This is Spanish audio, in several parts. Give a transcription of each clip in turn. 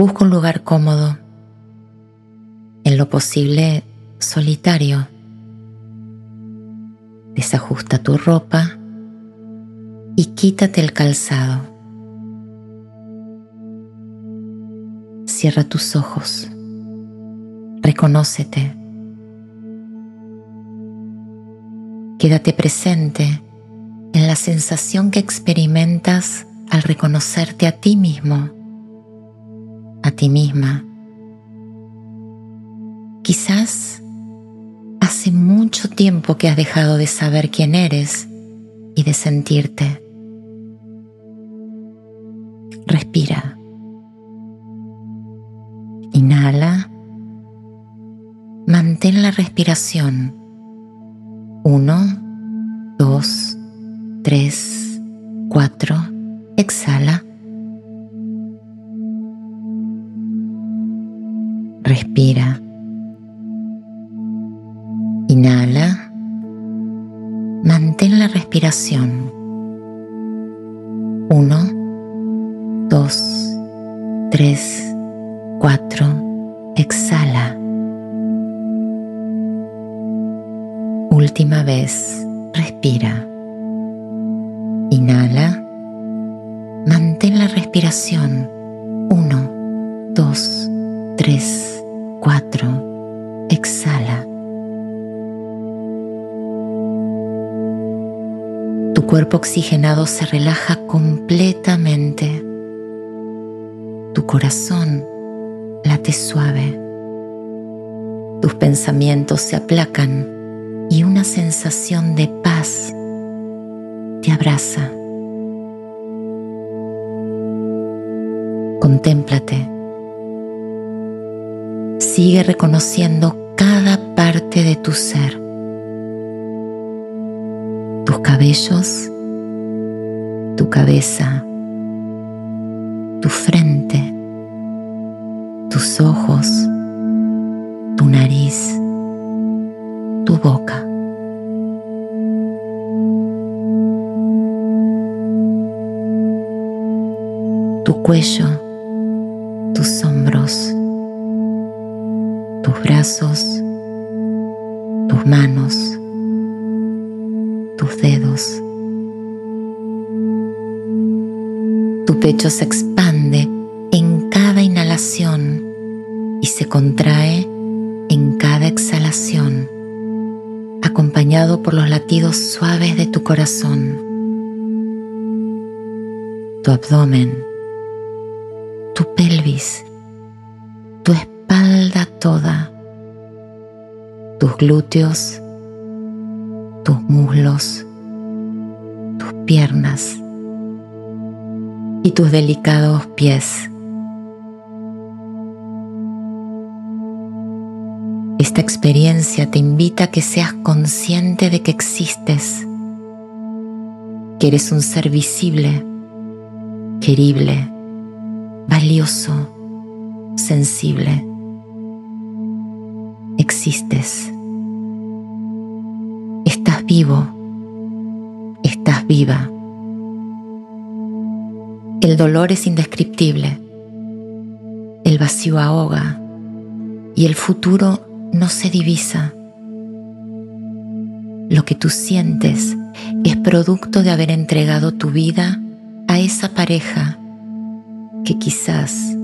Busca un lugar cómodo, en lo posible solitario. Desajusta tu ropa y quítate el calzado. Cierra tus ojos. Reconócete. Quédate presente en la sensación que experimentas al reconocerte a ti mismo, a ti misma. Quizás hace mucho tiempo que has dejado de saber quién eres y de sentirte. Respira. Inhala. Mantén la respiración. Uno, dos, tres, cuatro. Exhala. Respira. Inhala. Mantén la respiración. Uno, dos, tres, cuatro. Exhala. Última vez. Respira. Inhala. Mantén la respiración. Uno, dos, tres, cuatro. Exhala. Tu cuerpo oxigenado se relaja completamente. Tu corazón late suave. Tus pensamientos se aplacan y una sensación de paz te abraza. Contémplate. Sigue reconociendo cada parte de tu ser. Tus cabellos, tu cabeza, tu frente, tus ojos, tu nariz, tu boca. Tu cuello, brazos, tus manos, tus dedos. Tu pecho se expande en cada inhalación y se contrae en cada exhalación, acompañado por los latidos suaves de tu corazón. Tu abdomen, tu pelvis, tu espalda toda, tus glúteos, tus muslos, tus piernas y tus delicados pies. Esta experiencia te invita a que seas consciente de que existes, que eres un ser visible, querible, valioso, sensible. Existes. Estás vivo. Estás viva. El dolor es indescriptible. El vacío ahoga y el futuro no se divisa. Lo que tú sientes es producto de haber entregado tu vida a esa pareja que quizás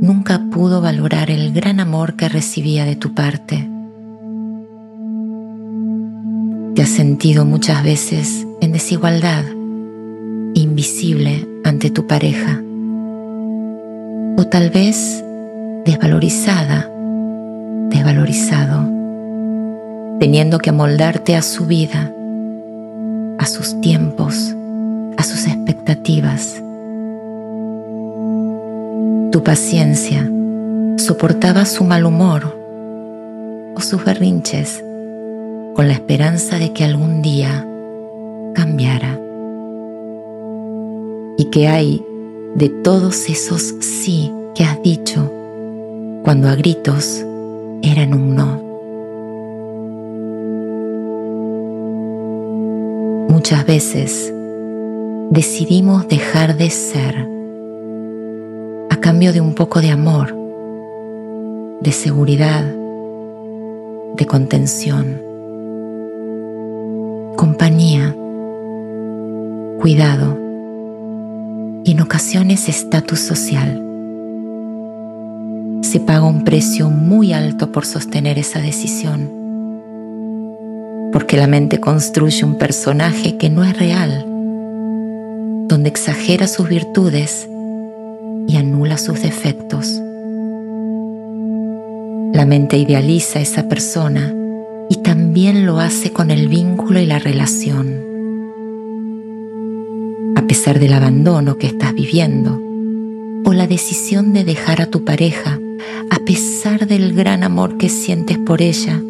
nunca pudo valorar el gran amor que recibía de tu parte. Te has sentido muchas veces en desigualdad, invisible ante tu pareja, o tal vez desvalorizada desvalorizado, teniendo que amoldarte a su vida, a sus tiempos, a sus expectativas. Tu paciencia soportaba su mal humor o sus berrinches con la esperanza de que algún día cambiara. ¿Y que hay de todos esos sí que has dicho cuando a gritos eran un no. Muchas veces decidimos dejar de ser cambio de un poco de amor, de seguridad, de contención, compañía, cuidado y en ocasiones estatus social. Se paga un precio muy alto por sostener esa decisión, porque la mente construye un personaje que no es real, donde exagera sus virtudes anula sus defectos. La mente idealiza a esa persona y también lo hace con el vínculo y la relación. A pesar del abandono que estás viviendo o la decisión de dejar a tu pareja, a pesar del gran amor que sientes por ella,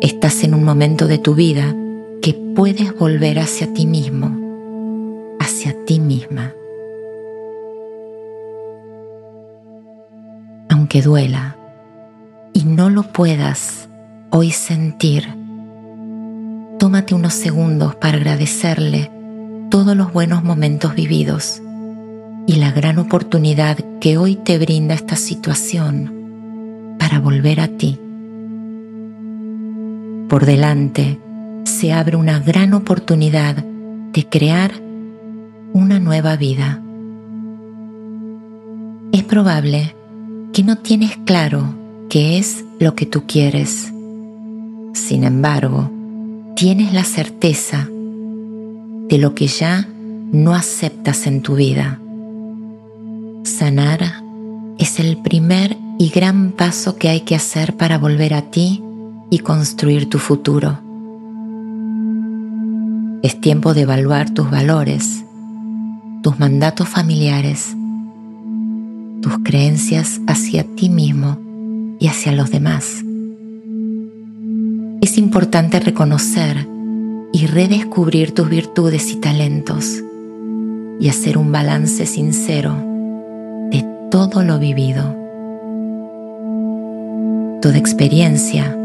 estás en un momento de tu vida que puedes volver hacia ti mismo, hacia ti misma. Aunque duela y no lo puedas hoy sentir. Tómate unos segundos para agradecerle todos los buenos momentos vividos y la gran oportunidad que hoy te brinda esta situación para volver a ti. Por delante se abre una gran oportunidad de crear una nueva vida. Es probable que no tienes claro qué es lo que tú quieres sin embargo, tienes la certeza de lo que ya no aceptas en tu vida. Sanar es el primer y gran paso que hay que hacer para volver a ti y construir tu futuro. Es tiempo de evaluar tus valores, tus mandatos familiares, tus creencias hacia ti mismo y hacia los demás es importante reconocer y redescubrir tus virtudes y talentos y hacer un balance sincero de todo lo vivido. Toda experiencia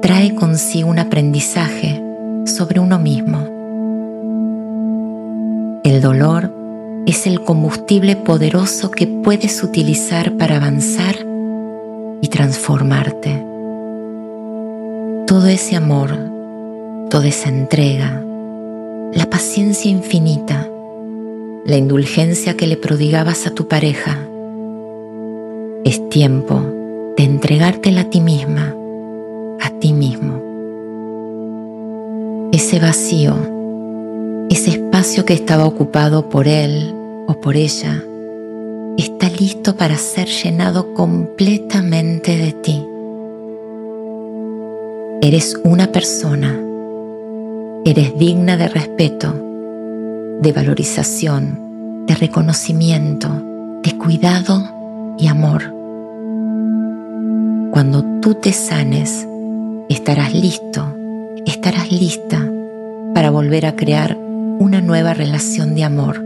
trae consigo un aprendizaje sobre uno mismo. El dolor es el combustible poderoso que puedes utilizar para avanzar y transformarte todo ese amor, toda esa entrega, la paciencia infinita, la indulgencia que le prodigabas a tu pareja. Es tiempo de entregártela a ti misma, a ti mismo. Ese vacío, ese espacio que estaba ocupado por él o por ella, está listo para ser llenado completamente de ti. Eres una persona. Eres digna de respeto, de valorización, de reconocimiento, de cuidado y amor. Cuando tú te sanes, estarás listo, estarás lista para volver a crear una nueva relación de amor.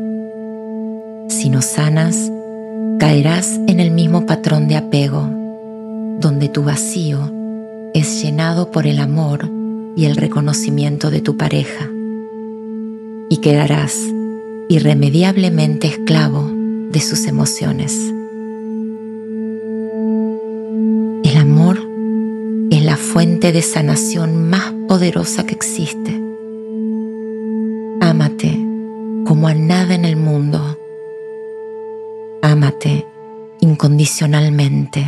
Si no sanas, caerás en el mismo patrón de apego, donde tu vacío es llenado por el amor y el reconocimiento de tu pareja y quedarás irremediablemente esclavo de sus emociones. El amor es la fuente de sanación más poderosa que existe. Como a nada en el mundo. Ámate incondicionalmente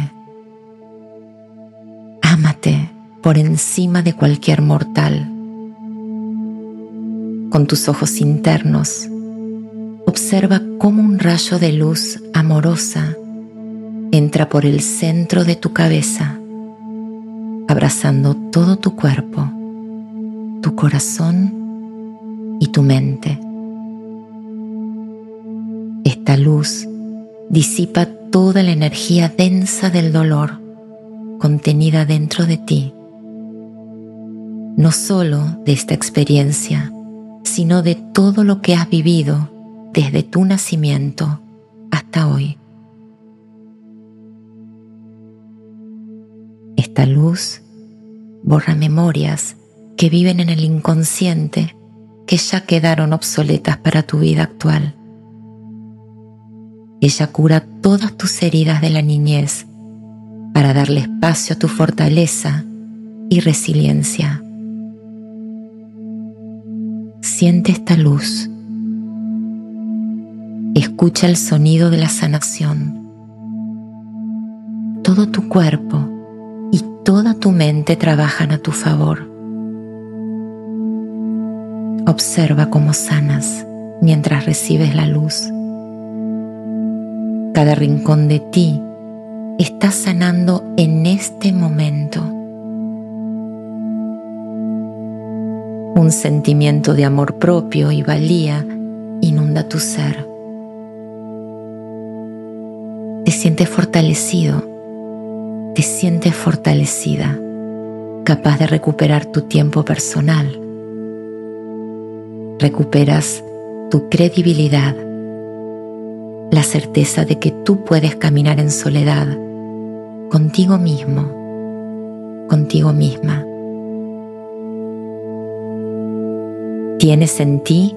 por encima de cualquier mortal. Con tus ojos internos, observa cómo un rayo de luz amorosa entra por el centro de tu cabeza, abrazando todo tu cuerpo, tu corazón y tu mente. Esta luz disipa toda la energía densa del dolor contenida dentro de ti, no solo de esta experiencia, sino de todo lo que has vivido desde tu nacimiento hasta hoy. Esta luz borra memorias que viven en el inconsciente que ya quedaron obsoletas para tu vida actual. Ella cura todas tus heridas de la niñez para darle espacio a tu fortaleza y resiliencia. Siente esta luz. Escucha el sonido de la sanación. Todo tu cuerpo y toda tu mente trabajan a tu favor. Observa cómo sanas mientras recibes la luz. Cada rincón de ti está sanando en este momento. Un sentimiento de amor propio y valía inunda tu ser. Te sientes fortalecido, te sientes fortalecida, capaz de recuperar tu tiempo personal recuperas tu credibilidad, la certeza de que tú puedes caminar en soledad contigo mismo, contigo misma. Tienes en ti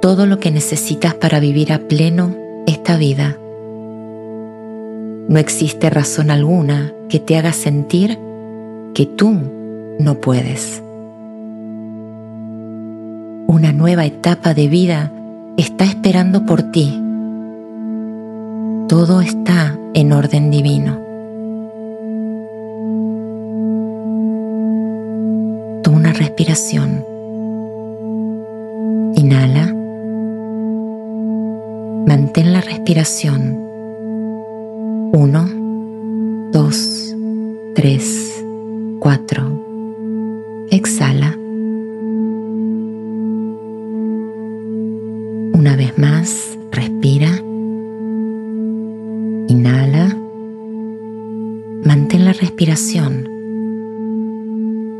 todo lo que necesitas para vivir a pleno esta vida. No existe razón alguna que te haga sentir que tú no puedes una nueva etapa de vida está esperando por ti. Todo está en orden divino. Toma una respiración. Inhala. Mantén la respiración. Uno, dos, tres, cuatro. Exhala. Una vez más, respira. Respiración.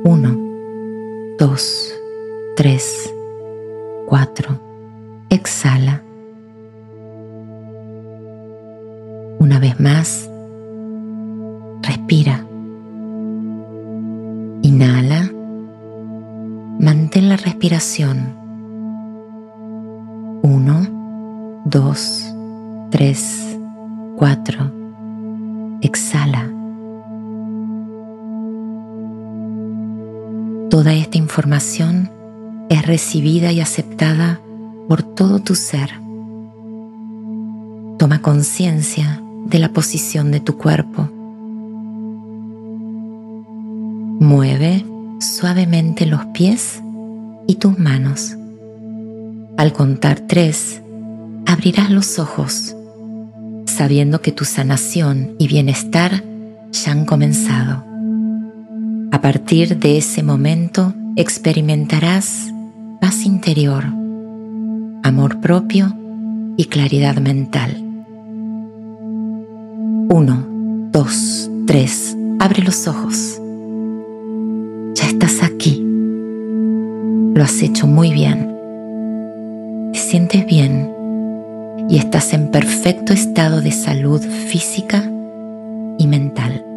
Uno, dos, tres, cuatro. Exhala. Una vez más, respira. Inhala. Mantén la respiración. Uno, dos, tres, cuatro. Exhala. Toda esta información es recibida y aceptada por todo tu ser. Toma conciencia de la posición de tu cuerpo. Mueve suavemente los pies y tus manos. Al contar tres, abrirás los ojos, sabiendo que tu sanación y bienestar ya han comenzado. A partir de ese momento experimentarás paz interior, amor propio y claridad mental. Uno, dos, tres, abre los ojos. Ya estás aquí. Lo has hecho muy bien te sientes bien y estás en perfecto estado de salud física y mental.